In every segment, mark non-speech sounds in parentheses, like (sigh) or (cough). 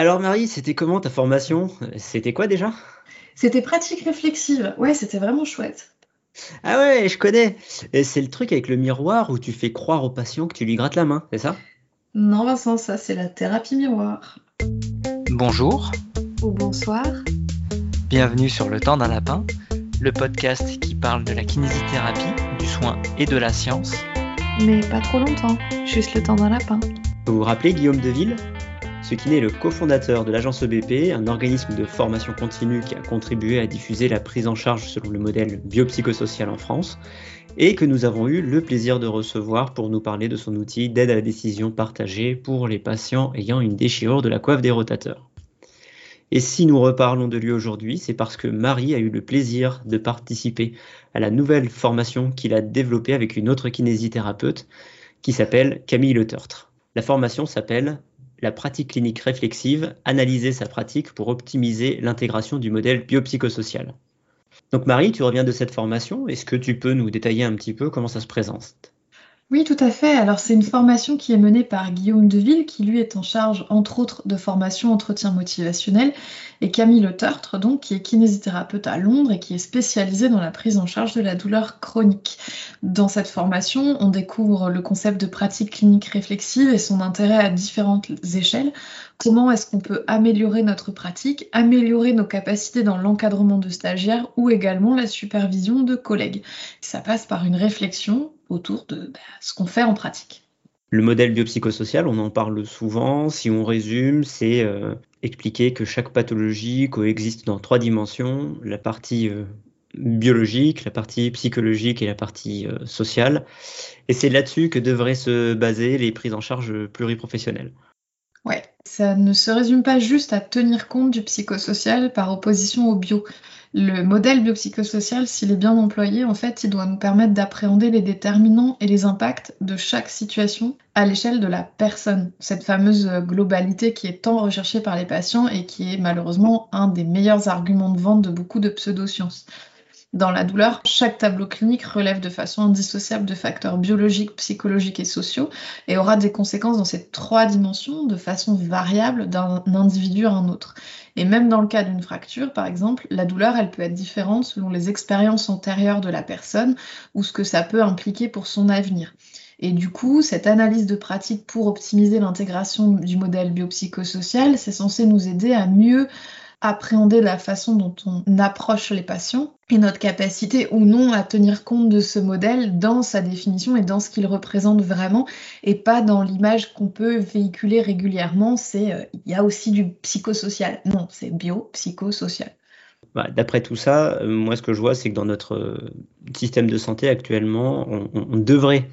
Alors Marie, c'était comment ta formation? C'était quoi déjà? C'était pratique réflexive. Ouais, c'était vraiment chouette. Ah ouais, je connais. C'est le truc avec le miroir où tu fais croire au patient que tu lui grattes la main, c'est ça? Non Vincent, ça c'est la thérapie miroir. Bonjour. Ou bonsoir. Bienvenue sur Le temps d'un lapin, le podcast qui parle de la kinésithérapie, du soin et de la science. Mais pas trop longtemps, juste le temps d'un lapin. Vous vous rappelez Guillaume Deville ce qui est le cofondateur de l'agence EBP, un organisme de formation continue qui a contribué à diffuser la prise en charge selon le modèle biopsychosocial en France, et que nous avons eu le plaisir de recevoir pour nous parler de son outil d'aide à la décision partagée pour les patients ayant une déchirure de la coiffe des rotateurs. Et si nous reparlons de lui aujourd'hui, c'est parce que Marie a eu le plaisir de participer à la nouvelle formation qu'il a développée avec une autre kinésithérapeute qui s'appelle Camille Le Tertre. La formation s'appelle la pratique clinique réflexive, analyser sa pratique pour optimiser l'intégration du modèle biopsychosocial. Donc Marie, tu reviens de cette formation, est-ce que tu peux nous détailler un petit peu comment ça se présente? Oui, tout à fait. Alors, c'est une formation qui est menée par Guillaume Deville, qui lui est en charge, entre autres, de formation entretien motivationnel, et Camille Le Tertre, donc, qui est kinésithérapeute à Londres et qui est spécialisée dans la prise en charge de la douleur chronique. Dans cette formation, on découvre le concept de pratique clinique réflexive et son intérêt à différentes échelles. Comment est-ce qu'on peut améliorer notre pratique, améliorer nos capacités dans l'encadrement de stagiaires ou également la supervision de collègues? Ça passe par une réflexion autour de bah, ce qu'on fait en pratique. Le modèle biopsychosocial, on en parle souvent. Si on résume, c'est euh, expliquer que chaque pathologie coexiste dans trois dimensions la partie euh, biologique, la partie psychologique et la partie euh, sociale. Et c'est là-dessus que devraient se baser les prises en charge pluriprofessionnelles. Ouais, ça ne se résume pas juste à tenir compte du psychosocial par opposition au bio. Le modèle biopsychosocial, s'il est bien employé, en fait, il doit nous permettre d'appréhender les déterminants et les impacts de chaque situation à l'échelle de la personne. Cette fameuse globalité qui est tant recherchée par les patients et qui est malheureusement un des meilleurs arguments de vente de beaucoup de pseudosciences. Dans la douleur, chaque tableau clinique relève de façon indissociable de facteurs biologiques, psychologiques et sociaux et aura des conséquences dans ces trois dimensions de façon variable d'un individu à un autre. Et même dans le cas d'une fracture, par exemple, la douleur, elle peut être différente selon les expériences antérieures de la personne ou ce que ça peut impliquer pour son avenir. Et du coup, cette analyse de pratique pour optimiser l'intégration du modèle biopsychosocial, c'est censé nous aider à mieux appréhender la façon dont on approche les patients et notre capacité ou non à tenir compte de ce modèle dans sa définition et dans ce qu'il représente vraiment et pas dans l'image qu'on peut véhiculer régulièrement, c'est euh, il y a aussi du psychosocial. Non, c'est bio-psychosocial. Bah, d'après tout ça, euh, moi ce que je vois, c'est que dans notre euh, système de santé actuellement, on devrait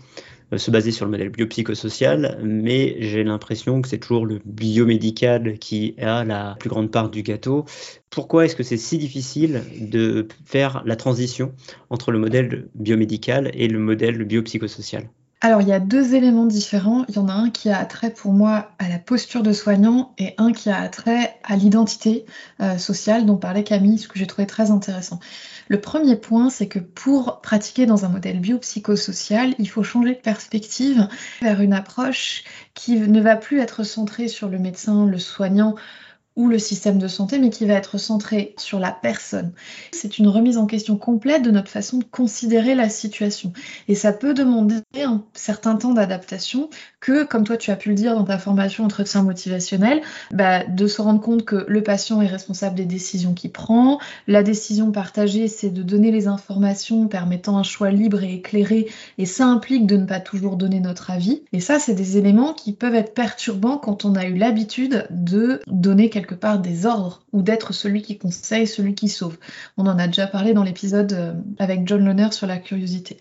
se baser sur le modèle biopsychosocial, mais j'ai l'impression que c'est toujours le biomédical qui a la plus grande part du gâteau. Pourquoi est-ce que c'est si difficile de faire la transition entre le modèle biomédical et le modèle biopsychosocial? Alors, il y a deux éléments différents. Il y en a un qui a trait pour moi à la posture de soignant et un qui a trait à l'identité euh, sociale dont parlait Camille, ce que j'ai trouvé très intéressant. Le premier point, c'est que pour pratiquer dans un modèle biopsychosocial, il faut changer de perspective vers une approche qui ne va plus être centrée sur le médecin, le soignant, ou le système de santé, mais qui va être centré sur la personne. C'est une remise en question complète de notre façon de considérer la situation. Et ça peut demander un certain temps d'adaptation que, comme toi tu as pu le dire dans ta formation entretien motivationnel, bah, de se rendre compte que le patient est responsable des décisions qu'il prend. La décision partagée, c'est de donner les informations permettant un choix libre et éclairé, et ça implique de ne pas toujours donner notre avis. Et ça, c'est des éléments qui peuvent être perturbants quand on a eu l'habitude de donner quelque part des ordres ou d'être celui qui conseille, celui qui sauve. On en a déjà parlé dans l'épisode euh, avec John Loner sur la curiosité.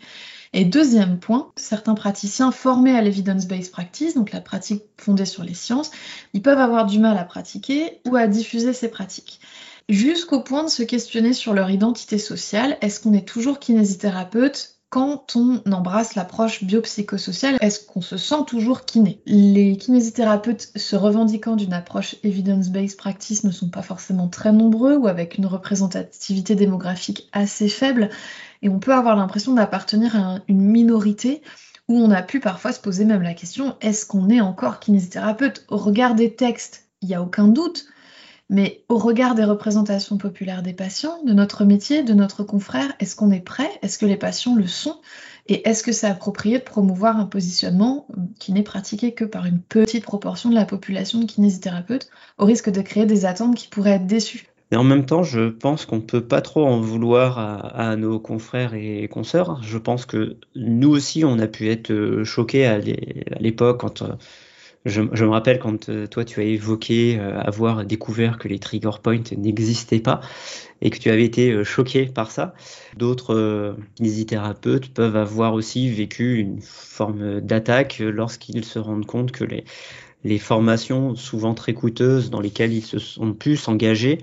Et deuxième point, certains praticiens formés à l'evidence-based practice, donc la pratique fondée sur les sciences, ils peuvent avoir du mal à pratiquer ou à diffuser ces pratiques. Jusqu'au point de se questionner sur leur identité sociale, est-ce qu'on est toujours kinésithérapeute quand on embrasse l'approche biopsychosociale, est-ce qu'on se sent toujours kiné? Les kinésithérapeutes se revendiquant d'une approche evidence-based practice ne sont pas forcément très nombreux ou avec une représentativité démographique assez faible et on peut avoir l'impression d'appartenir à une minorité où on a pu parfois se poser même la question est-ce qu'on est encore kinésithérapeute au regard des textes il n'y a aucun doute. Mais au regard des représentations populaires des patients, de notre métier, de notre confrère, est-ce qu'on est prêt? Est-ce que les patients le sont? Et est-ce que c'est approprié de promouvoir un positionnement qui n'est pratiqué que par une petite proportion de la population de kinésithérapeutes, au risque de créer des attentes qui pourraient être déçues? Mais en même temps, je pense qu'on ne peut pas trop en vouloir à, nos confrères et consoeurs. Je pense que nous aussi, on a pu être euh, choqués à l'époque quand euh, je, me rappelle quand euh, toi tu as évoqué avoir découvert que les trigger points n'existaient pas et que tu avais été choqué par ça. D'autres kinésithérapeutes peuvent avoir aussi vécu une forme d'attaque lorsqu'ils se rendent compte que les, formations souvent très coûteuses dans lesquelles ils se sont pu s'engager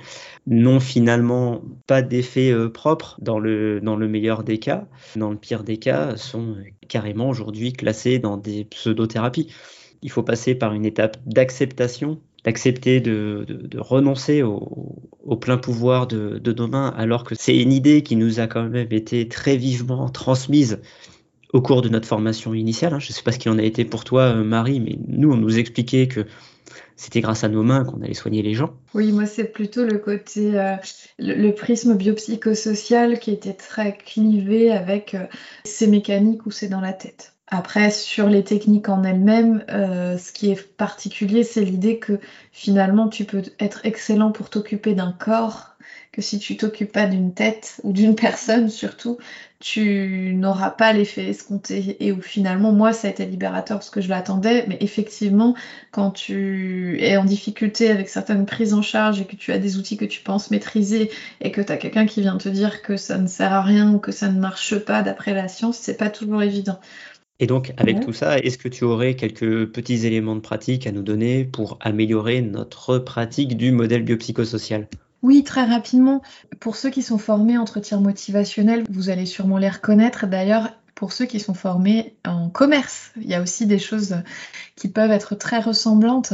n'ont finalement pas d'effet euh, propre dans le, dans le meilleur des cas. Dans le pire des cas, sont carrément aujourd'hui classés dans des pseudothérapies. Il faut passer par une étape d'acceptation d'accepter de, renoncer au, plein pouvoir de, de nos mains, alors que c'est une idée qui nous a quand même été très vivement transmise au cours de notre formation initiale. Hein. Je ne sais pas ce qu'il en a été pour toi, euh, Marie, mais nous, on nous expliquait que c'était grâce à nos mains qu'on allait soigner les gens. Oui, moi, c'est plutôt le côté, euh, le, prisme biopsychosocial qui était très clivé avec euh, ces mécaniques où c'est dans la tête. Après, sur les techniques en elles-mêmes, ce qui est particulier, c'est l'idée que finalement, tu peux être excellent pour t'occuper d'un corps, que si tu t'occupes pas d'une tête ou d'une (laughs) personne surtout, tu n'auras pas l'effet escompté. Et où finalement, moi, ça a été libérateur parce que je l'attendais. Mais effectivement, quand tu es en difficulté avec certaines prises en charge et que tu as des outils que tu penses maîtriser et que tu as quelqu'un qui vient te dire que ça ne sert à rien ou que ça ne marche pas d'après la science, c'est pas toujours évident. Et donc, avec tout ça, est-ce que tu aurais quelques petits éléments de pratique à nous donner pour améliorer notre pratique du modèle biopsychosocial? Oui, très rapidement. Pour ceux qui sont formés en entretien motivationnel, vous allez sûrement les reconnaître. D'ailleurs, pour ceux qui sont formés en commerce, il y a aussi des choses qui peuvent être très ressemblantes.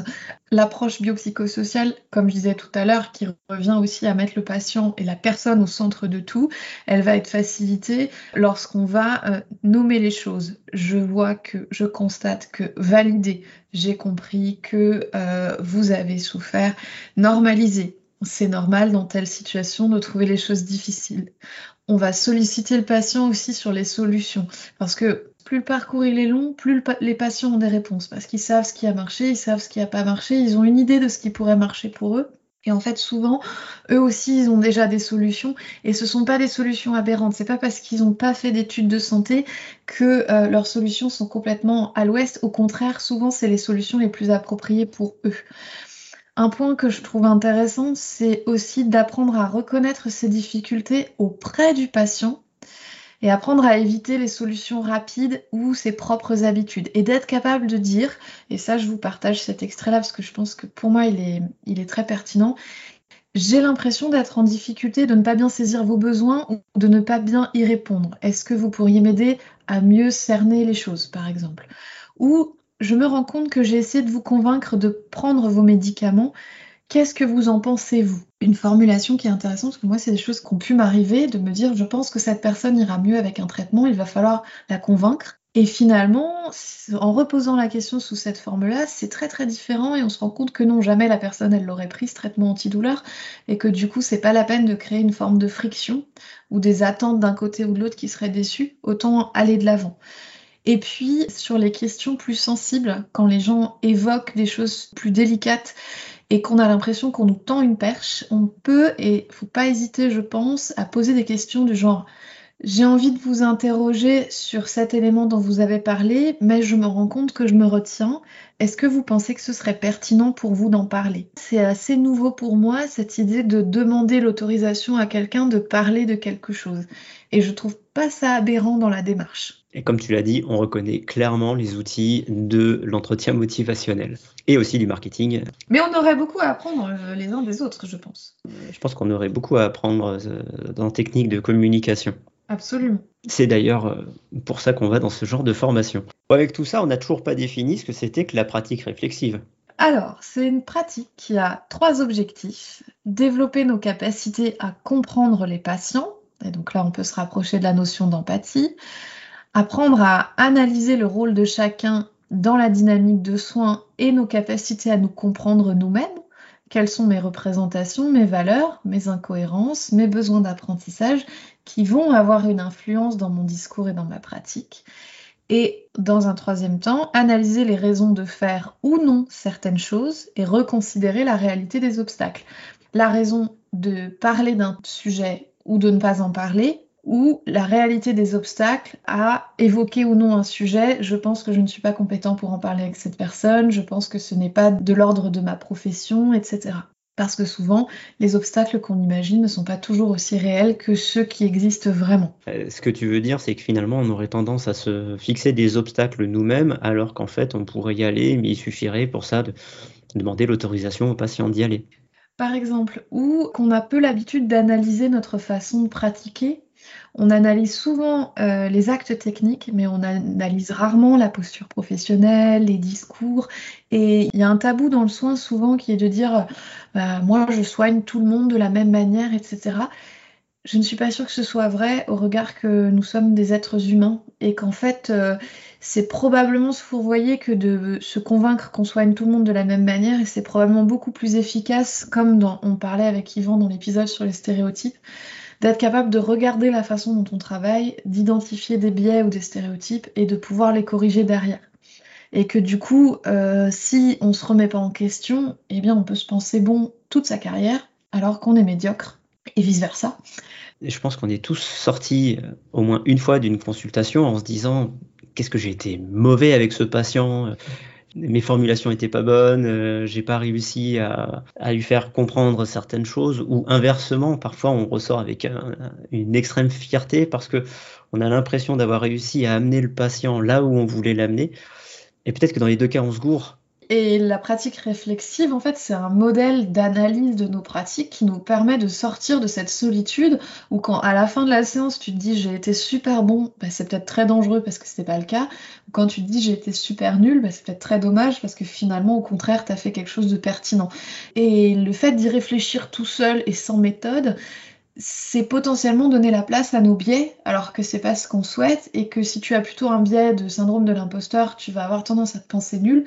L'approche biopsychosociale, comme je disais tout à l'heure, qui revient aussi à mettre le patient et la personne au centre de tout, elle va être facilitée lorsqu'on va euh, nommer les choses. Je vois que, je constate que, valider, j'ai compris que euh, vous avez souffert, normaliser c'est normal dans telle situation de trouver les choses difficiles. On va solliciter le patient aussi sur les solutions parce que plus le parcours il est long, plus les patients ont des réponses parce qu'ils savent ce qui a marché, ils savent ce qui n'a pas marché, ils ont une idée de ce qui pourrait marcher pour eux. Et en fait, souvent, eux aussi, ils ont déjà des solutions et ce ne sont pas des solutions aberrantes. C'est pas parce qu'ils n'ont pas fait d'études de santé que euh, leurs solutions sont complètement à l'ouest. Au contraire, souvent, c'est les solutions les plus appropriées pour eux. Un point que je trouve intéressant, c'est aussi d'apprendre à reconnaître ses difficultés auprès du patient et apprendre à éviter les solutions rapides ou ses propres habitudes et d'être capable de dire, et ça je vous partage cet extrait-là parce que je pense que pour moi il est, très pertinent, j'ai l'impression d'être en difficulté, de ne pas bien saisir vos besoins ou de ne pas bien y répondre. Est-ce que vous pourriez m'aider à mieux cerner les choses, par exemple? Ou je me rends compte que j'ai essayé de vous convaincre de prendre vos médicaments. Qu'est-ce que vous en pensez, vous? Une formulation qui est intéressante, parce que moi, c'est des choses qui ont pu m'arriver, de me dire, je pense que cette personne ira mieux avec un traitement, il va falloir la convaincre. Et finalement, en reposant la question sous cette forme-là, c'est très très différent et on se rend compte que non, jamais la personne elle l'aurait pris ce traitement antidouleur et que du coup, c'est pas la peine de créer une forme de friction ou des attentes d'un côté ou de l'autre qui seraient déçues, autant aller de l'avant. Et puis sur les questions plus sensibles, quand les gens évoquent des choses plus délicates et qu'on a l'impression qu'on nous tend une perche, on peut, et faut pas hésiter, je pense, à poser des questions du genre j'ai envie de vous interroger sur cet élément dont vous avez parlé, mais je me rends compte que je me retiens. Est-ce que vous pensez que ce serait pertinent pour vous d'en parler? C'est assez nouveau pour moi, cette idée de demander l'autorisation à quelqu'un de parler de quelque chose. Et je trouve pas ça aberrant dans la démarche. Et comme tu l'as dit, on reconnaît clairement les outils de l'entretien motivationnel et aussi du marketing. Mais on aurait beaucoup à apprendre euh, les uns des autres, je pense. Je pense qu'on aurait beaucoup à apprendre euh, dans la technique de communication. Absolument. C'est d'ailleurs euh, pour ça qu'on va dans ce genre de formation. Avec tout ça, on n'a toujours pas défini ce que c'était que la pratique réflexive. Alors, c'est une pratique qui a trois objectifs. Développer nos capacités à comprendre les patients, et donc là on peut se rapprocher de la notion d'empathie, apprendre à analyser le rôle de chacun dans la dynamique de soins et nos capacités à nous comprendre nous-mêmes, quelles sont mes représentations, mes valeurs, mes incohérences, mes besoins d'apprentissage qui vont avoir une influence dans mon discours et dans ma pratique? Et dans un troisième temps, analyser les raisons de faire ou non certaines choses et reconsidérer la réalité des obstacles. La raison de parler d'un sujet ou de ne pas en parler, ou la réalité des obstacles à évoquer ou non un sujet. Je pense que je ne suis pas compétent pour en parler avec cette personne, je pense que ce n'est pas de l'ordre de ma profession, etc. Parce que souvent, les obstacles qu'on imagine ne sont pas toujours aussi réels que ceux qui existent vraiment. Euh, ce que tu veux dire, c'est que finalement, on aurait tendance à se fixer des obstacles nous-mêmes, alors qu'en fait, on pourrait y aller, mais il suffirait pour ça de demander l'autorisation au patient d'y aller. Par exemple, ou qu'on a peu l'habitude d'analyser notre façon de pratiquer on analyse souvent euh, les actes techniques, mais on analyse rarement la posture professionnelle, les discours. Et il y a un tabou dans le soin souvent qui est de dire bah, moi je soigne tout le monde de la même manière, etc. Je ne suis pas sûre que ce soit vrai au regard que nous sommes des êtres humains et qu'en fait euh, c'est probablement se fourvoyer que de se convaincre qu'on soigne tout le monde de la même manière et c'est probablement beaucoup plus efficace comme on parlait avec Yvan dans l'épisode sur les stéréotypes d'être capable de regarder la façon dont on travaille, d'identifier des biais ou des stéréotypes et de pouvoir les corriger derrière. Et que du coup, euh, si on se remet pas en question, eh bien on peut se penser bon toute sa carrière alors qu'on est médiocre et vice versa. je pense qu'on est tous sortis euh, au moins une fois d'une consultation en se disant qu'est-ce que j'ai été mauvais avec ce patient? Mes formulations étaient pas bonnes, euh, j'ai pas réussi à, lui faire comprendre certaines choses, ou inversement, parfois on ressort avec une extrême fierté parce que on a l'impression d'avoir réussi à amener le patient là où on voulait l'amener. Et peut-être que dans les deux cas, on se gourre et la pratique réflexive, en fait, c'est un modèle d'analyse de nos pratiques qui nous permet de sortir de cette solitude où quand à la fin de la séance, tu te dis j'ai été super bon, bah, c'est peut-être très dangereux parce que c'est pas le cas. Ou quand tu te dis j'ai été super nul, bah, c'est peut-être très dommage parce que finalement, au contraire, tu as fait quelque chose de pertinent. Et le fait d'y réfléchir tout seul et sans méthode, c'est potentiellement donner la place à nos biais, alors que c'est pas ce qu'on souhaite, et que si tu as plutôt un biais de syndrome de l'imposteur, tu vas avoir tendance à te penser nul.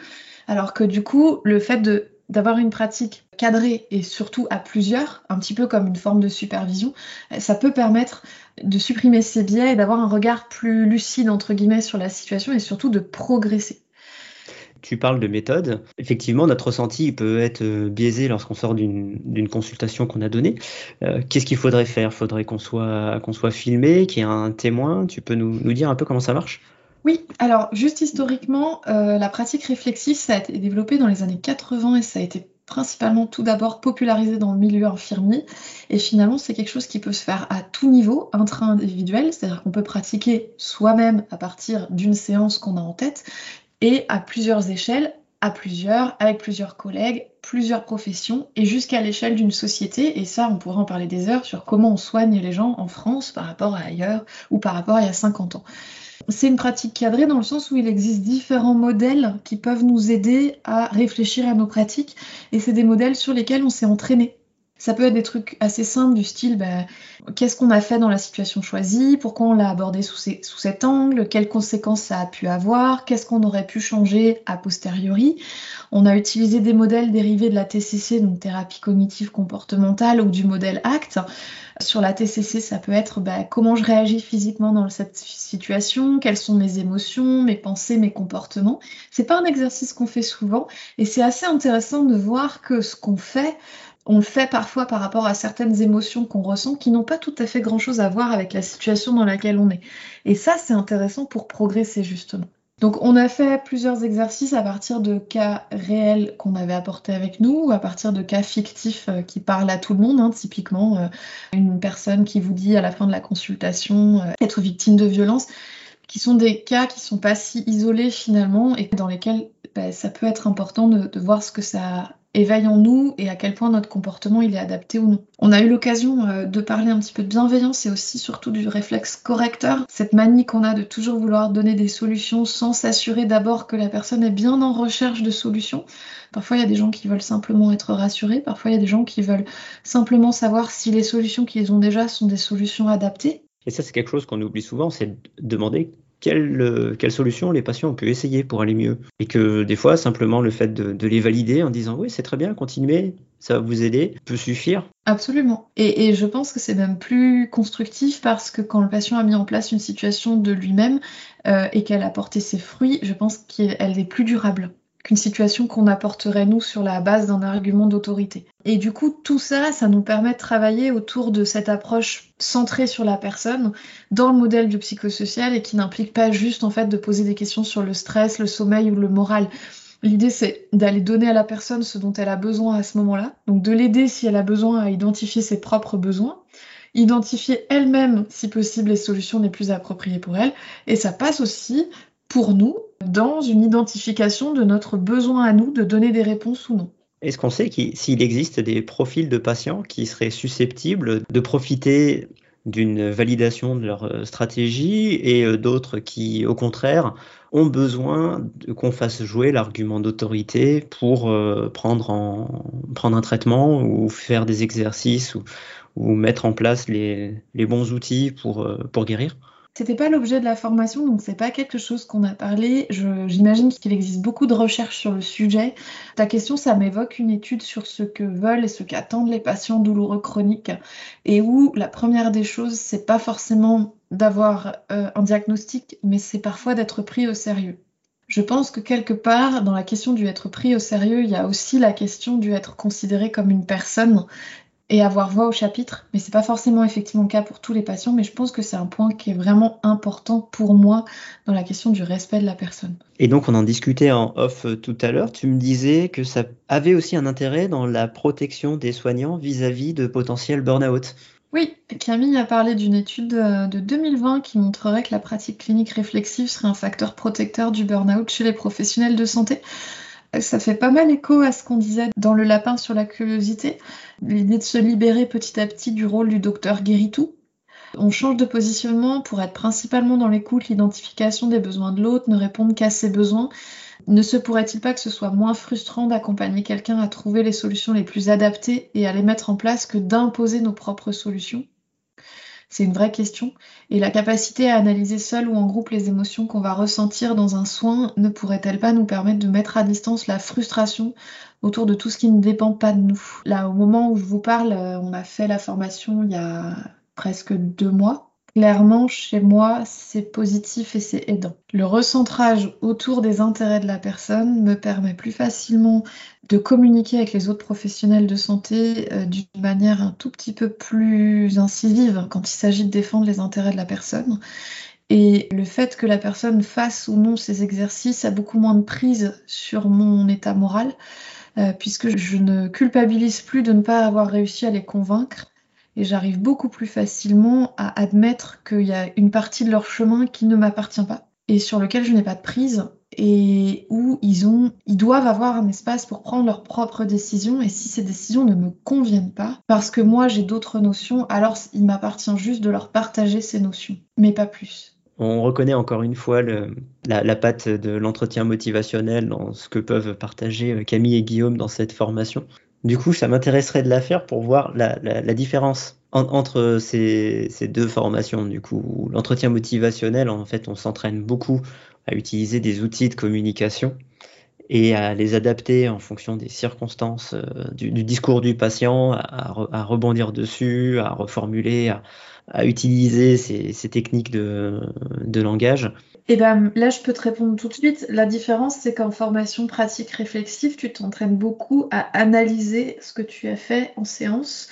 Alors que du coup, le fait d'avoir une pratique cadrée et surtout à plusieurs, un petit peu comme une forme de supervision, ça peut permettre de supprimer ces biais et d'avoir un regard plus lucide entre guillemets sur la situation et surtout de progresser. Tu parles de méthode. Effectivement, notre ressenti peut être euh, biaisé lorsqu'on sort d'une consultation qu'on a donnée. Euh, qu'est-ce qu'il faudrait faire? Faudrait qu'on soit, qu'on soit filmé, qu'il y ait un témoin? Tu peux nous, nous dire un peu comment ça marche? Oui, alors juste historiquement, euh, la pratique réflexive, ça a été développé dans les années 80 et ça a été principalement tout d'abord popularisé dans le milieu infirmier. Et finalement, c'est quelque chose qui peut se faire à tout niveau, intra-individuel, c'est-à-dire qu'on peut pratiquer soi-même à partir d'une séance qu'on a en tête, et à plusieurs échelles, à plusieurs, avec plusieurs collègues, plusieurs professions, et jusqu'à l'échelle d'une société. Et ça, on pourrait en parler des heures sur comment on soigne les gens en France par rapport à ailleurs ou par rapport à il y a 50 ans. C'est une pratique cadrée dans le sens où il existe différents modèles qui peuvent nous aider à réfléchir à nos pratiques et c'est des modèles sur lesquels on s'est entraîné. Ça peut être des trucs assez simples du style bah, qu'est-ce qu'on a fait dans la situation choisie, pourquoi on l'a abordé sous, cet angle, quelles conséquences ça a pu avoir, qu'est-ce qu'on aurait pu changer a posteriori. On a utilisé des modèles dérivés de la TCC, donc thérapie cognitive comportementale, ou du modèle ACT. Sur la TCC, ça peut être bah, comment je réagis physiquement dans cette situation, quelles sont mes émotions, mes pensées, mes comportements. C'est pas un exercice qu'on fait souvent et c'est assez intéressant de voir que ce qu'on fait on le fait parfois par rapport à certaines émotions qu'on ressent qui n'ont pas tout à fait grand-chose à voir avec la situation dans laquelle on est. Et ça, c'est intéressant pour progresser justement. Donc on a fait plusieurs exercices à partir de cas réels qu'on avait apportés avec nous, ou à partir de cas fictifs euh, qui parlent à tout le monde, hein, typiquement euh, une personne qui vous dit à la fin de la consultation euh, être victime de violence, qui sont des cas qui sont pas si isolés finalement et dans lesquels bah, ça peut être important de, de voir ce que ça éveille en nous et à quel point notre comportement il est adapté ou non. On a eu l'occasion euh, de parler un petit peu de bienveillance et aussi surtout du réflexe correcteur, cette manie qu'on a de toujours vouloir donner des solutions sans s'assurer d'abord que la personne est bien en recherche de solutions. Parfois il y a des gens qui veulent simplement être rassurés, parfois il y a des gens qui veulent simplement savoir si les solutions qu'ils ont déjà sont des solutions adaptées. Et ça c'est quelque chose qu'on oublie souvent, c'est de demander quelle, quelle solution les patients ont pu essayer pour aller mieux. Et que des fois, simplement le fait de, les valider en disant oui, c'est très bien, continuez, ça va vous aider, peut suffire. Absolument. Et, je pense que c'est même plus constructif parce que quand le patient a mis en place une situation de lui-même euh, et qu'elle a porté ses fruits, je pense qu'elle est plus durable qu'une situation qu'on apporterait nous sur la base d'un argument d'autorité. Et du coup, tout ça, ça nous permet de travailler autour de cette approche centrée sur la personne dans le modèle du psychosocial et qui n'implique pas juste en fait de poser des questions sur le stress, le sommeil ou le moral. L'idée, c'est d'aller donner à la personne ce dont elle a besoin à ce moment-là, donc de l'aider si elle a besoin à identifier ses propres besoins, identifier elle-même, si possible, les solutions les plus appropriées pour elle, et ça passe aussi pour nous dans une identification de notre besoin à nous de donner des réponses ou non. Est-ce qu'on sait s'il existe des profils de patients qui seraient susceptibles de profiter d'une validation de leur euh, stratégie et euh, d'autres qui, au contraire, ont besoin qu'on fasse jouer l'argument d'autorité pour euh, prendre, en, prendre un traitement ou faire des exercices ou, mettre en place les, bons outils pour guérir? C'était pas l'objet de la formation, donc c'est pas quelque chose qu'on a parlé. J'imagine qu'il existe beaucoup de recherches sur le sujet. Ta question, ça m'évoque une étude sur ce que veulent et ce qu'attendent les patients douloureux chroniques, et où la première des choses, c'est pas forcément d'avoir euh, un diagnostic, mais c'est parfois d'être pris au sérieux. Je pense que quelque part, dans la question du être pris au sérieux, il y a aussi la question du être considéré comme une personne et avoir voix au chapitre. Mais c'est pas forcément effectivement le cas pour tous les patients, mais je pense que c'est un point qui est vraiment important pour moi dans la question du respect de la personne. Et donc on en discutait en off euh, tout à l'heure, tu me disais que ça avait aussi un intérêt dans la protection des soignants vis-à-vis de potentiels burn-out. Oui, Camille a parlé d'une étude euh, de 2020 qui montrerait que la pratique clinique réflexive serait un facteur protecteur du burn-out chez les professionnels de santé. Ça fait pas mal écho à ce qu'on disait dans le lapin sur la curiosité, l'idée de se libérer petit à petit du rôle du docteur guéritou. On change de positionnement pour être principalement dans l'écoute, l'identification des besoins de l'autre, ne répondre qu'à ses besoins. Ne se pourrait-il pas que ce soit moins frustrant d'accompagner quelqu'un à trouver les solutions les plus adaptées et à les mettre en place que d'imposer nos propres solutions? C'est une vraie question. Et la capacité à analyser seul ou en groupe les émotions qu'on va ressentir dans un soin ne pourrait-elle pas nous permettre de mettre à distance la frustration autour de tout ce qui ne dépend pas de nous? Là, au moment où je vous parle, euh, on a fait la formation il y a presque deux mois. Clairement, chez moi, c'est positif et c'est aidant. Le recentrage autour des intérêts de la personne me permet plus facilement de communiquer avec les autres professionnels de santé euh, d'une manière un tout petit peu plus incisive quand il s'agit de défendre les intérêts de la personne. Et le fait que la personne fasse ou non ces exercices a beaucoup moins de prise sur mon état moral, euh, puisque je ne culpabilise plus de ne pas avoir réussi à les convaincre et j'arrive beaucoup plus facilement à admettre qu'il y a une partie de leur chemin qui ne m'appartient pas et sur lequel je n'ai pas de prise et où ils ont ils doivent avoir un espace pour prendre leurs propres décisions et si ces décisions ne me conviennent pas parce que moi j'ai d'autres notions alors il m'appartient juste de leur partager ces notions mais pas plus. On reconnaît encore une fois la, la, patte de l'entretien motivationnel dans ce que peuvent partager Camille et Guillaume dans cette formation. Du coup, ça m'intéresserait de la faire pour voir la, différence entre ces, deux formations. Du coup, l'entretien motivationnel, en fait, on s'entraîne beaucoup à utiliser des outils de communication et à les adapter en fonction des circonstances euh, du, discours du patient, à, rebondir dessus, à reformuler, à, utiliser ces, techniques de langage et eh ben là, je peux te répondre tout de suite. La différence, c'est qu'en formation pratique réflexive, tu t'entraînes beaucoup à analyser ce que tu as fait en séance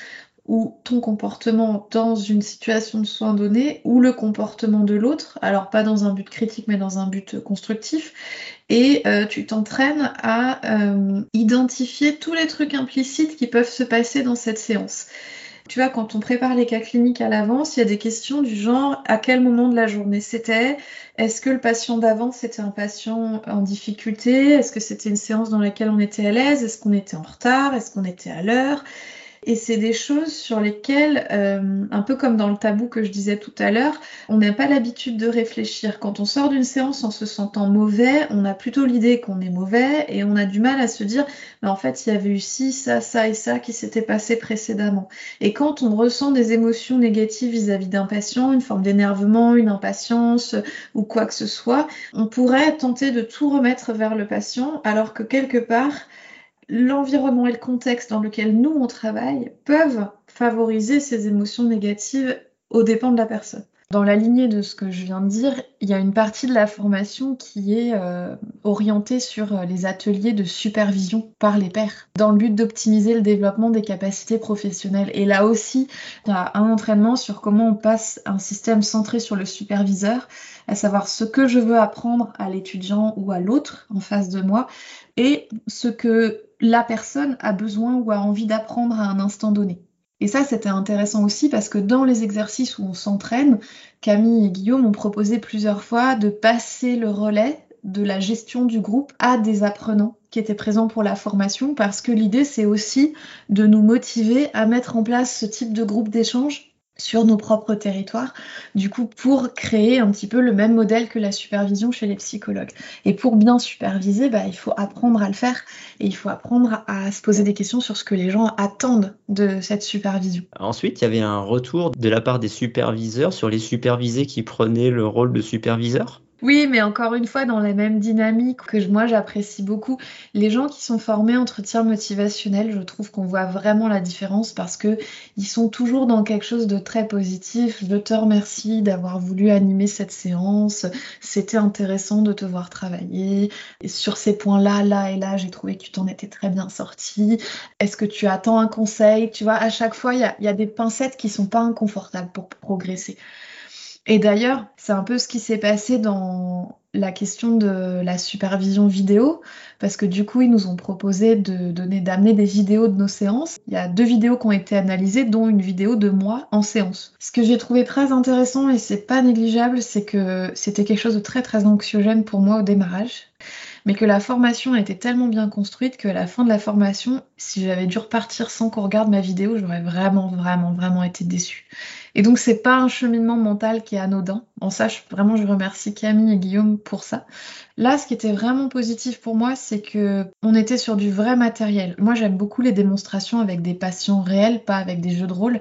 ou ton comportement dans une situation de soins donné ou le comportement de l'autre, alors pas dans un but critique mais dans un but constructif, et euh, tu t'entraînes à euh, identifier tous les trucs implicites qui peuvent se passer dans cette séance. Tu vois, quand on prépare les cas cliniques à l'avance, il y a des questions du genre à quel moment de la journée c'était? Est-ce que le patient d'avant c'était un patient en difficulté? Est-ce que c'était une séance dans laquelle on était à l'aise? Est-ce qu'on était en retard? Est-ce qu'on était à l'heure? Et c'est des choses sur lesquelles, euh, un peu comme dans le tabou que je disais tout à l'heure, on n'a pas l'habitude de réfléchir. Quand on sort d'une séance en se sentant mauvais, on a plutôt l'idée qu'on est mauvais et on a du mal à se dire, mais en fait, il y avait eu ci, ça, ça et ça qui s'était passé précédemment. Et quand on ressent des émotions négatives vis-à-vis d'un patient, une forme d'énervement, une impatience ou quoi que ce soit, on pourrait tenter de tout remettre vers le patient, alors que quelque part, l'environnement et le contexte dans lequel nous on travaille peuvent favoriser ces émotions négatives aux dépens de la personne. Dans la lignée de ce que je viens de dire, il y a une partie de la formation qui est euh, orientée sur euh, les ateliers de supervision par les pairs, dans le but d'optimiser le développement des capacités professionnelles. Et là aussi, il y un entraînement sur comment on passe un système centré sur le superviseur, à savoir ce que je veux apprendre à l'étudiant ou à l'autre en face de moi, et ce que la personne a besoin ou a envie d'apprendre à un instant donné. Et ça, c'était intéressant aussi parce que dans les exercices où on s'entraîne, Camille et Guillaume ont proposé plusieurs fois de passer le relais de la gestion du groupe à des apprenants qui étaient présents pour la formation parce que l'idée, c'est aussi de nous motiver à mettre en place ce type de groupe d'échange sur nos propres territoires, du coup pour créer un petit peu le même modèle que la supervision chez les psychologues. Et pour bien superviser, bah, il faut apprendre à le faire et il faut apprendre à se poser des questions sur ce que les gens attendent de cette supervision. Ensuite, il y avait un retour de la part des superviseurs sur les supervisés qui prenaient le rôle de superviseur? Oui, mais encore une fois, dans la même dynamique que moi j'apprécie beaucoup, les gens qui sont formés entretien motivationnel, je trouve qu'on voit vraiment la différence parce que ils sont toujours dans quelque chose de très positif. Je te remercie d'avoir voulu animer cette séance. C'était intéressant de te voir travailler. Et sur ces points-là, là et là, j'ai trouvé que tu t'en étais très bien sorti. Est-ce que tu attends un conseil? Tu vois, à chaque fois, il y y a des pincettes qui sont pas inconfortables pour progresser. Et d'ailleurs, c'est un peu ce qui s'est passé dans la question de la supervision vidéo, parce que du coup, ils nous ont proposé de donner, d'amener des vidéos de nos séances. Il y a deux vidéos qui ont été analysées, dont une vidéo de moi en séance. Ce que j'ai trouvé très intéressant, et c'est pas négligeable, c'est que c'était quelque chose de très très anxiogène pour moi au démarrage mais que la formation été tellement bien construite qu'à la fin de la formation, si j'avais dû repartir sans qu'on regarde ma vidéo, j'aurais vraiment, vraiment, vraiment été déçue. Et donc, c'est pas un cheminement mental qui est anodin. En ça, vraiment, je remercie Camille et Guillaume pour ça. Là, ce qui était vraiment positif pour moi, c'est que on était sur du vrai matériel. Moi, j'aime beaucoup les démonstrations avec des patients réels, pas avec des jeux de rôle.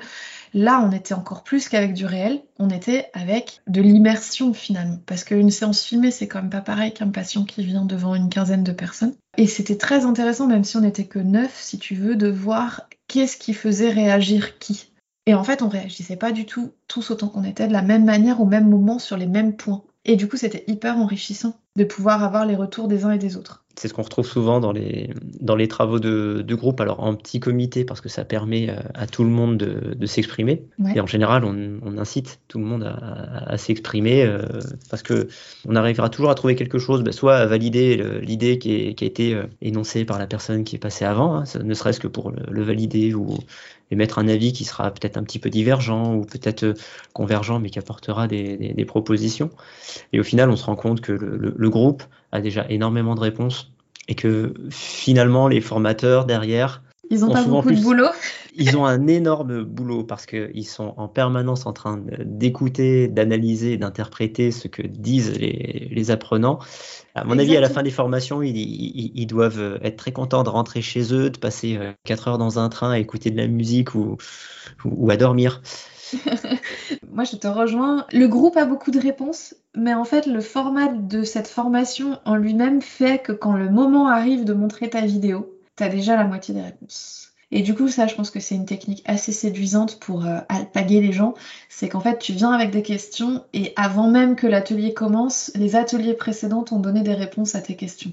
Là, on était encore plus qu'avec du réel, on était avec de l'immersion finalement. Parce qu'une séance filmée, c'est quand même pas pareil qu'un patient qui vient devant une quinzaine de personnes. Et c'était très intéressant, même si on n'était que neuf, si tu veux, de voir qu'est-ce qui faisait réagir qui. Et en fait, on réagissait pas du tout tous autant qu'on était, de la même manière, au même moment, sur les mêmes points. Et du coup, c'était hyper enrichissant de pouvoir avoir les retours des uns et des autres. C'est ce qu'on retrouve souvent dans les, dans les travaux de, de, groupe, alors en petit comité, parce que ça permet euh, à, tout le monde de, de s'exprimer. Et en général, on, on, incite tout le monde à, à, s'exprimer, euh, parce que on arrivera toujours à trouver quelque chose, bah, soit à valider l'idée qui, qui, a été euh, énoncée par la personne qui est passée avant, hein, ne serait-ce que pour le, le, valider ou émettre un avis qui sera peut-être un petit peu divergent ou peut-être euh, convergent, mais qui apportera des, propositions. Et au final, on se rend compte que le groupe a déjà énormément de réponses et que finalement les formateurs derrière ils ont pas beaucoup de boulot. Ils ont (laughs) un énorme boulot parce qu'ils sont en permanence en train d'écouter, d'analyser, d'interpréter ce que disent les, les apprenants. À mon Exactement. avis, à la fin des formations, ils, ils, ils, doivent être très contents de rentrer chez eux, de passer 4 heures dans un train à écouter de la musique ou, ou, ou à dormir. (laughs) Moi, je te rejoins. Le groupe a beaucoup de réponses, mais en fait, le format de cette formation en lui-même fait que quand le moment arrive de montrer ta vidéo, tu déjà la moitié des réponses. Et du coup, ça, je pense que c'est une technique assez séduisante pour euh, alpaguer les gens. C'est qu'en fait, tu viens avec des questions et avant même que l'atelier commence, les ateliers précédents t'ont donné des réponses à tes questions.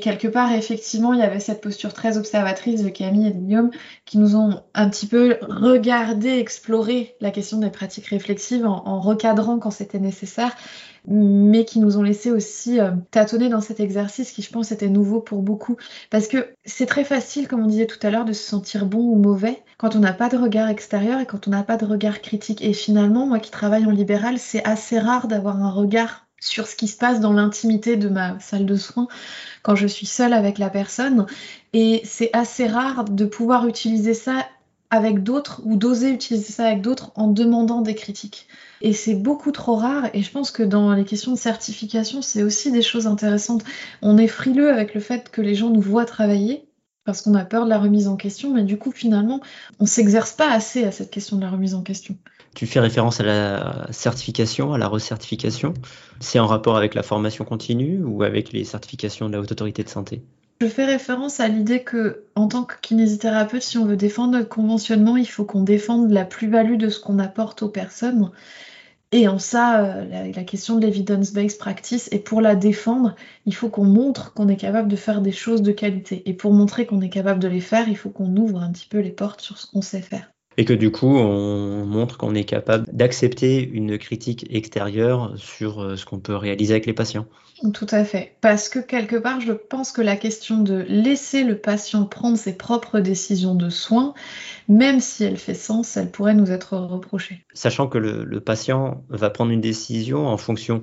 Quelque part, effectivement, il y avait cette posture très observatrice de Camille et de Guillaume qui nous ont un petit peu regardé, exploré la question des pratiques réflexives en recadrant quand c'était nécessaire, mais qui nous ont laissé aussi euh, tâtonner dans cet exercice qui, je pense, était nouveau pour beaucoup. Parce que c'est très facile, comme on disait tout à l'heure, de se sentir bon ou mauvais quand on n'a pas de regard extérieur et quand on n'a pas de regard critique. Et finalement, moi qui travaille en libéral, c'est assez rare d'avoir un regard sur ce qui se passe dans l'intimité de ma salle de soins quand je suis seule avec la personne. Et c'est assez rare de pouvoir utiliser ça avec d'autres ou d'oser utiliser ça avec d'autres en demandant des critiques. Et c'est beaucoup trop rare. Et je pense que dans les questions de certification, c'est aussi des choses intéressantes. On est frileux avec le fait que les gens nous voient travailler parce qu'on a peur de la remise en question, mais du coup, finalement, on s'exerce pas assez à cette question de la remise en question. Tu fais référence à la certification, à la recertification. C'est en rapport avec la formation continue ou avec les certifications de la Haute Autorité de Santé? Je fais référence à l'idée que, en tant que kinésithérapeute, si on veut défendre notre conventionnement, il faut qu'on défende la plus-value de ce qu'on apporte aux personnes. Et en ça, euh, la, question de l'evidence-based practice, et pour la défendre, il faut qu'on montre qu'on est capable de faire des choses de qualité. Et pour montrer qu'on est capable de les faire, il faut qu'on ouvre un petit peu les portes sur ce qu'on sait faire. Et que du coup, on montre qu'on est capable d'accepter une critique extérieure sur euh, ce qu'on peut réaliser avec les patients. Tout à fait. Parce que quelque part, je pense que la question de laisser le patient prendre ses propres décisions de soins, même si elle fait sens, elle pourrait nous être reprochée. Sachant que le, patient va prendre une décision en fonction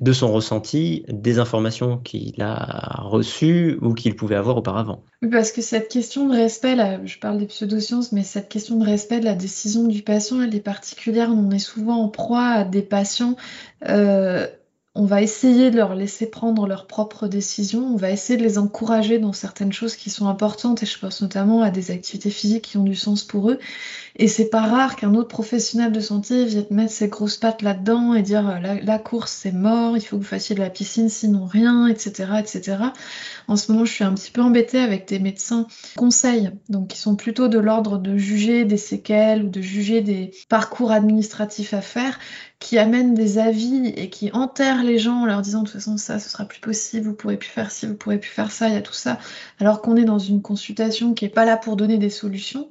de son ressenti, des informations qu'il a reçues ou qu'il pouvait avoir auparavant. Oui, parce que cette question de respect, là, je parle des pseudosciences, mais cette question de respect de la décision du patient, elle est particulière. On est souvent en proie à des patients. Euh, on va essayer de leur laisser prendre leurs propres décisions, on va essayer de les encourager dans certaines choses qui sont importantes, et je pense notamment à des activités physiques qui ont du sens pour eux. Et c'est pas rare qu'un autre professionnel de santé vienne mettre ses grosses pattes là-dedans et dire la, la course c'est mort, il faut que vous fassiez de la piscine sinon rien, etc., etc. En ce moment, je suis un petit peu embêtée avec des médecins conseils, donc qui sont plutôt de l'ordre de juger des séquelles ou de juger des parcours administratifs à faire, qui amènent des avis et qui enterrent les gens en leur disant de toute façon ça ce sera plus possible, vous pourrez plus faire ci, vous pourrez plus faire ça, il y a tout ça, alors qu'on est dans une consultation qui est pas là pour donner des solutions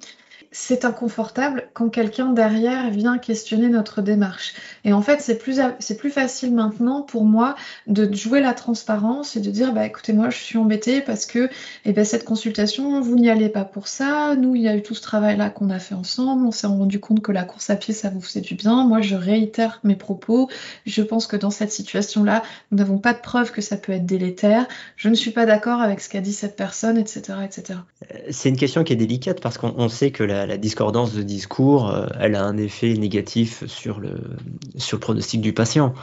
c'est inconfortable quand quelqu'un derrière vient questionner notre démarche. Et en fait, c'est plus, c'est plus facile maintenant pour moi de jouer la transparence et de dire, bah écoutez, moi je suis embêtée parce que eh ben, cette consultation, vous n'y allez pas pour ça. Nous, il y a eu tout ce travail-là qu'on a fait ensemble. On s'est rendu compte que la course à pied, ça vous faisait du bien. Moi, je réitère mes propos. Je pense que dans cette situation-là, nous n'avons pas de preuve que ça peut être délétère. Je ne suis pas d'accord avec ce qu'a dit cette personne, etc. etc. Euh, c'est une question qui est délicate parce qu'on sait que la la, discordance de discours, euh, elle a un effet négatif sur le, sur le pronostic du patient.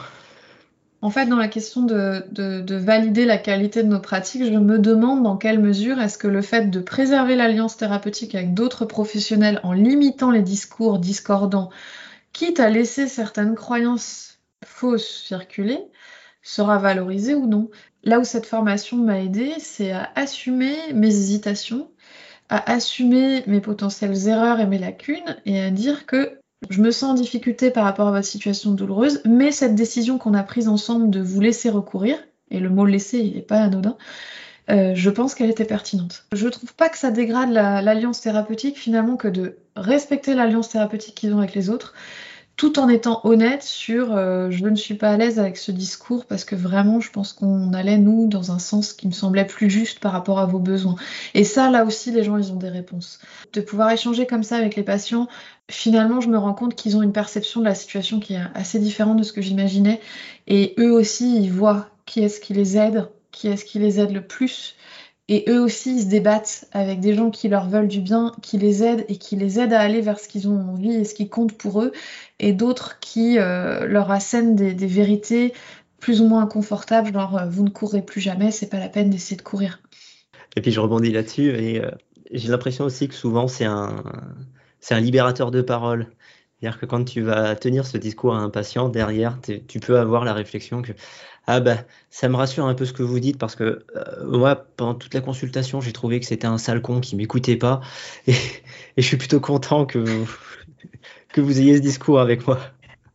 En fait, dans la question de, de, valider la qualité de nos pratiques, je me demande dans quelle mesure est-ce que le fait de préserver l'alliance thérapeutique avec d'autres professionnels en limitant les discours discordants, quitte à laisser certaines croyances fausses circuler, sera valorisé ou non? Là où cette formation m'a aidé, c'est à assumer mes hésitations, à assumer mes potentielles erreurs et mes lacunes et à dire que je me sens en difficulté par rapport à votre situation douloureuse, mais cette décision qu'on a prise ensemble de vous laisser recourir, et le mot laisser n'est pas anodin, euh, je pense qu'elle était pertinente. Je ne trouve pas que ça dégrade l'alliance thérapeutique finalement que de respecter l'alliance thérapeutique qu'ils ont avec les autres tout en étant honnête sur euh, je ne suis pas à l'aise avec ce discours parce que vraiment je pense qu'on allait nous dans un sens qui me semblait plus juste par rapport à vos besoins. Et ça là aussi les gens ils ont des réponses. De pouvoir échanger comme ça avec les patients, finalement je me rends compte qu'ils ont une perception de la situation qui est assez différente de ce que j'imaginais et eux aussi ils voient qui est-ce qui les aide, qui est-ce qui les aide le plus et eux aussi, ils se débattent avec des gens qui leur veulent du bien, qui les aident et qui les aident à aller vers ce qu'ils ont envie et ce qui compte pour eux, et d'autres qui euh, leur assènent des, vérités plus ou moins inconfortables, genre euh, vous ne courrez plus jamais, c'est pas la peine d'essayer de courir. Et puis je rebondis là-dessus, et euh, j'ai l'impression aussi que souvent c'est un, c'est un libérateur de parole. C'est-à-dire que quand tu vas tenir ce discours à un patient, derrière, tu peux avoir la réflexion que ah bah ça me rassure un peu ce que vous dites parce que euh, moi pendant toute la consultation j'ai trouvé que c'était un sale con qui m'écoutait pas (laughs) et, je suis plutôt content que vous, (laughs) que vous ayez ce discours avec moi.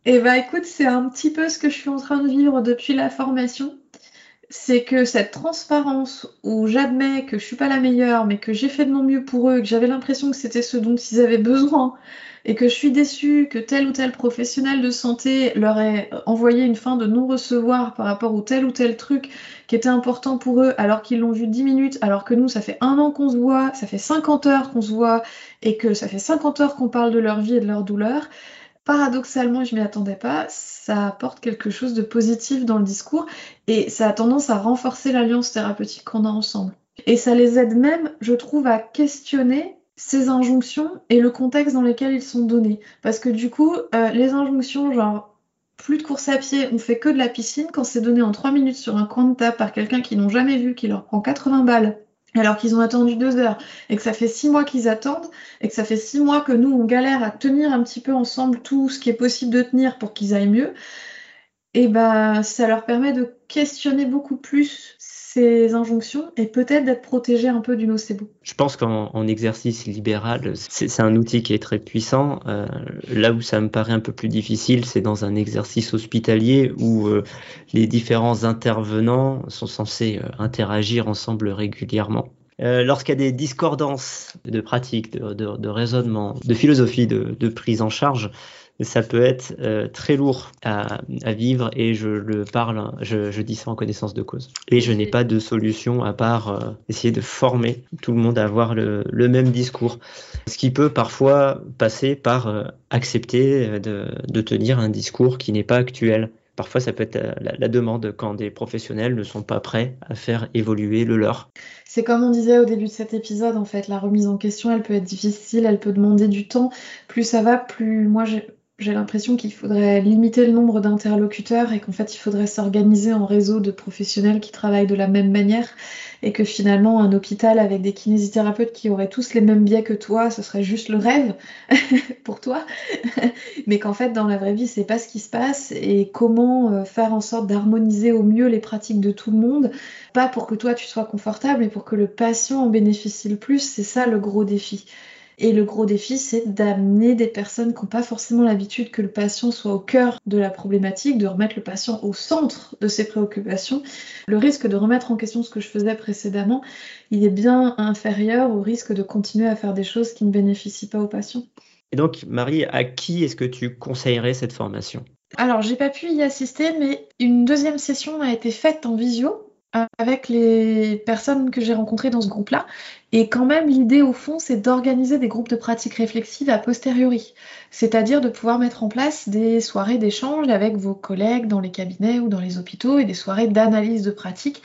Eh bah écoute c'est un petit peu ce que je suis en train de vivre depuis la formation c'est que cette transparence où j'admets que je suis pas la meilleure, mais que j'ai fait de mon mieux pour eux, que j'avais l'impression que c'était ce dont ils avaient besoin, et que je suis déçue que tel ou tel professionnel de santé leur ait envoyé une fin de non-recevoir par rapport au tel ou tel truc qui était important pour eux, alors qu'ils l'ont vu 10 minutes, alors que nous, ça fait un an qu'on se voit, ça fait 50 heures qu'on se voit, et que ça fait 50 heures qu'on parle de leur vie et de leur douleur, paradoxalement, je m'y attendais pas, ça apporte quelque chose de positif dans le discours et ça a tendance à renforcer l'alliance thérapeutique qu'on a ensemble. Et ça les aide même, je trouve, à questionner ces injonctions et le contexte dans lequel ils sont donnés. Parce que du coup, euh, les injonctions, genre plus de course à pied, on fait que de la piscine, quand c'est donné en 3 minutes sur un coin de table par quelqu'un qu'ils n'ont jamais vu, qui leur prend 80 balles, alors qu'ils ont attendu 2 heures, et que ça fait 6 mois qu'ils attendent, et que ça fait 6 mois que nous, on galère à tenir un petit peu ensemble tout ce qui est possible de tenir pour qu'ils aillent mieux, et ben ça leur permet de questionner beaucoup plus ces injonctions et peut-être d'être protégé un peu du nocebo. Je pense qu'en exercice libéral, c'est un outil qui est très puissant. Euh, là où ça me paraît un peu plus difficile, c'est dans un exercice hospitalier où euh, les différents intervenants sont censés euh, interagir ensemble régulièrement. Lorsqu'il y a des discordances de pratique, de, raisonnement, de philosophie de, prise en charge, ça peut être euh, très lourd à, vivre et je le parle, je, dis ça en connaissance de cause. Et je n'ai pas de solution à part euh, essayer de former tout le monde à avoir le, même discours. Ce qui peut parfois passer par euh, accepter de, tenir un discours qui n'est pas actuel. Parfois, ça peut être la, la, demande quand des professionnels ne sont pas prêts à faire évoluer le leur. C'est comme on disait au début de cet épisode, en fait, la remise en question, elle peut être difficile, elle peut demander du temps. Plus ça va, plus moi, j'ai l'impression qu'il faudrait limiter le nombre d'interlocuteurs et qu'en fait il faudrait s'organiser en réseau de professionnels qui travaillent de la même manière et que finalement un hôpital avec des kinésithérapeutes qui auraient tous les mêmes biais que toi, ce serait juste le rêve (laughs) pour toi, mais qu'en fait dans la vraie vie c'est pas ce qui se passe et comment euh, faire en sorte d'harmoniser au mieux les pratiques de tout le monde, pas pour que toi tu sois confortable mais pour que le patient en bénéficie le plus, c'est ça le gros défi. Et le gros défi, c'est d'amener des personnes qui n'ont pas forcément l'habitude que le patient soit au cœur de la problématique, de remettre le patient au centre de ses préoccupations. Le risque de remettre en question ce que je faisais précédemment, il est bien inférieur au risque de continuer à faire des choses qui ne bénéficient pas au patient. Et donc, Marie, à qui est-ce que tu conseillerais cette formation? Alors, j'ai pas pu y assister, mais une deuxième session a été faite en visio avec les personnes que j'ai rencontrées dans ce groupe-là. Et quand même, l'idée au fond, c'est d'organiser des groupes de pratiques réflexives a posteriori. C'est-à-dire de pouvoir mettre en place des soirées d'échange avec vos collègues dans les cabinets ou dans les hôpitaux et des soirées d'analyse de pratiques,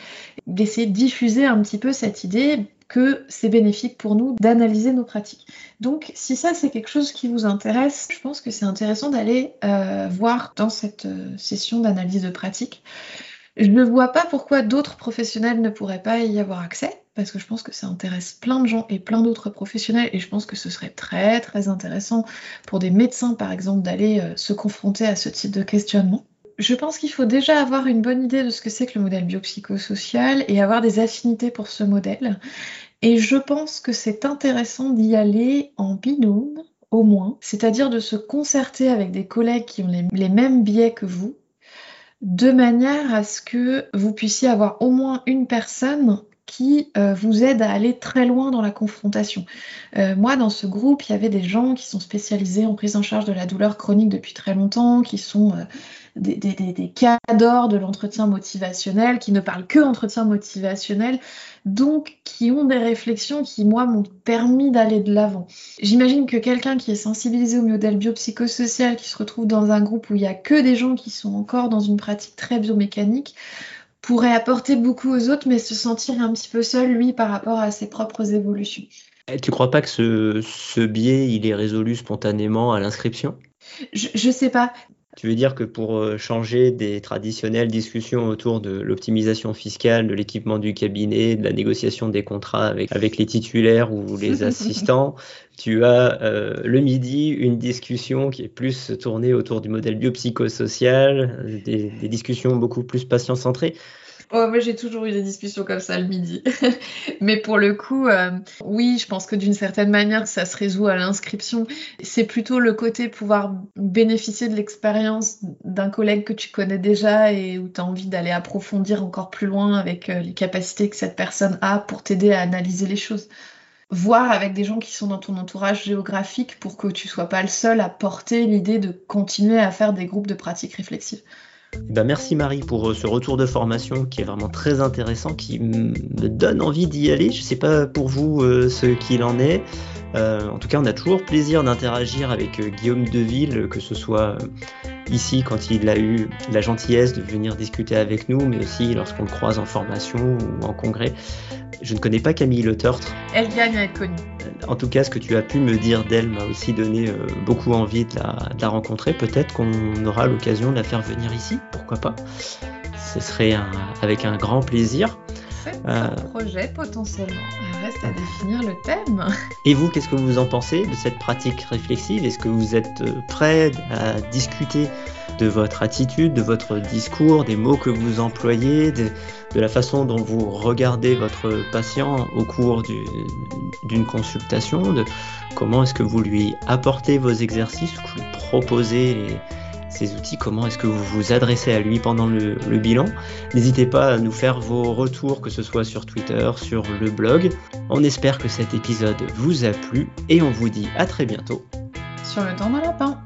d'essayer de diffuser un petit peu cette idée que c'est bénéfique pour nous d'analyser nos pratiques. Donc si ça c'est quelque chose qui vous intéresse, je pense que c'est intéressant d'aller euh, voir dans cette euh, session d'analyse de pratiques je ne vois pas pourquoi d'autres professionnels ne pourraient pas y avoir accès, parce que je pense que ça intéresse plein de gens et plein d'autres professionnels, et je pense que ce serait très très intéressant pour des médecins par exemple d'aller euh, se confronter à ce type de questionnement. Je pense qu'il faut déjà avoir une bonne idée de ce que c'est que le modèle biopsychosocial et avoir des affinités pour ce modèle. Et je pense que c'est intéressant d'y aller en binôme, au moins, c'est-à-dire de se concerter avec des collègues qui ont les mêmes biais que vous, de manière à ce que vous puissiez avoir au moins une personne qui euh, vous aide à aller très loin dans la confrontation. Euh, moi, dans ce groupe, il y avait des gens qui sont spécialisés en prise en charge de la douleur chronique depuis très longtemps, qui sont euh, des, des, des, cadors de l'entretien motivationnel, qui ne parlent que entretien motivationnel, donc qui ont des réflexions qui, moi, m'ont permis d'aller de l'avant. J'imagine que quelqu'un qui est sensibilisé au modèle biopsychosocial, qui se retrouve dans un groupe où il n'y a que des gens qui sont encore dans une pratique très biomécanique, pourrait apporter beaucoup aux autres, mais se sentir un petit peu seul, lui, par rapport à ses propres évolutions. Eh, tu crois pas que ce, ce biais, il est résolu spontanément à l'inscription? Je, je sais pas. Tu veux dire que pour euh, changer des traditionnelles discussions autour de l'optimisation fiscale, de l'équipement du cabinet, de la négociation des contrats avec, avec les titulaires ou les (laughs) assistants, tu as euh, le midi une discussion qui est plus tournée autour du modèle biopsychosocial, des, des discussions beaucoup plus patient-centrées. Oh, moi, j'ai toujours eu des discussions comme ça le midi. (laughs) Mais pour le coup, euh, oui, je pense que d'une certaine manière, ça se résout à l'inscription. C'est plutôt le côté pouvoir bénéficier de l'expérience d'un collègue que tu connais déjà et où tu as envie d'aller approfondir encore plus loin avec euh, les capacités que cette personne a pour t'aider à analyser les choses. Voir avec des gens qui sont dans ton entourage géographique pour que tu sois pas le seul à porter l'idée de continuer à faire des groupes de pratiques réflexives. Eh ben, merci Marie pour euh, ce retour de formation qui est vraiment très intéressant, qui me donne envie d'y aller. Je ne sais pas pour vous euh, ce qu'il en est. Euh, en tout cas, on a toujours plaisir d'interagir avec Guillaume Deville, que ce soit ici quand il a eu la gentillesse de venir discuter avec nous, mais aussi lorsqu'on le croise en formation ou en congrès. Je ne connais pas Camille Le Tertre. Elle gagne à être connue. En tout cas, ce que tu as pu me dire d'elle m'a aussi donné euh, beaucoup envie de la, de la rencontrer. Peut-être qu'on aura l'occasion de la faire venir ici, pourquoi pas. Ce serait un, avec un grand plaisir. C'est un projet potentiellement. Il reste à définir le thème. (laughs) Et vous, qu'est-ce que vous en pensez de cette pratique réflexive? Est-ce que vous êtes euh, prêt à discuter de votre attitude, de votre discours, des mots que vous employez, de, de la façon dont vous regardez votre patient au cours d'une consultation, de comment est-ce que vous lui apportez vos exercices, que vous lui proposez les, ces outils, comment est-ce que vous vous adressez à lui pendant le, bilan. N'hésitez pas à nous faire vos retours, que ce soit sur Twitter, sur le blog. On espère que cet épisode vous a plu et on vous dit à très bientôt. Sur le temps d'un lapin.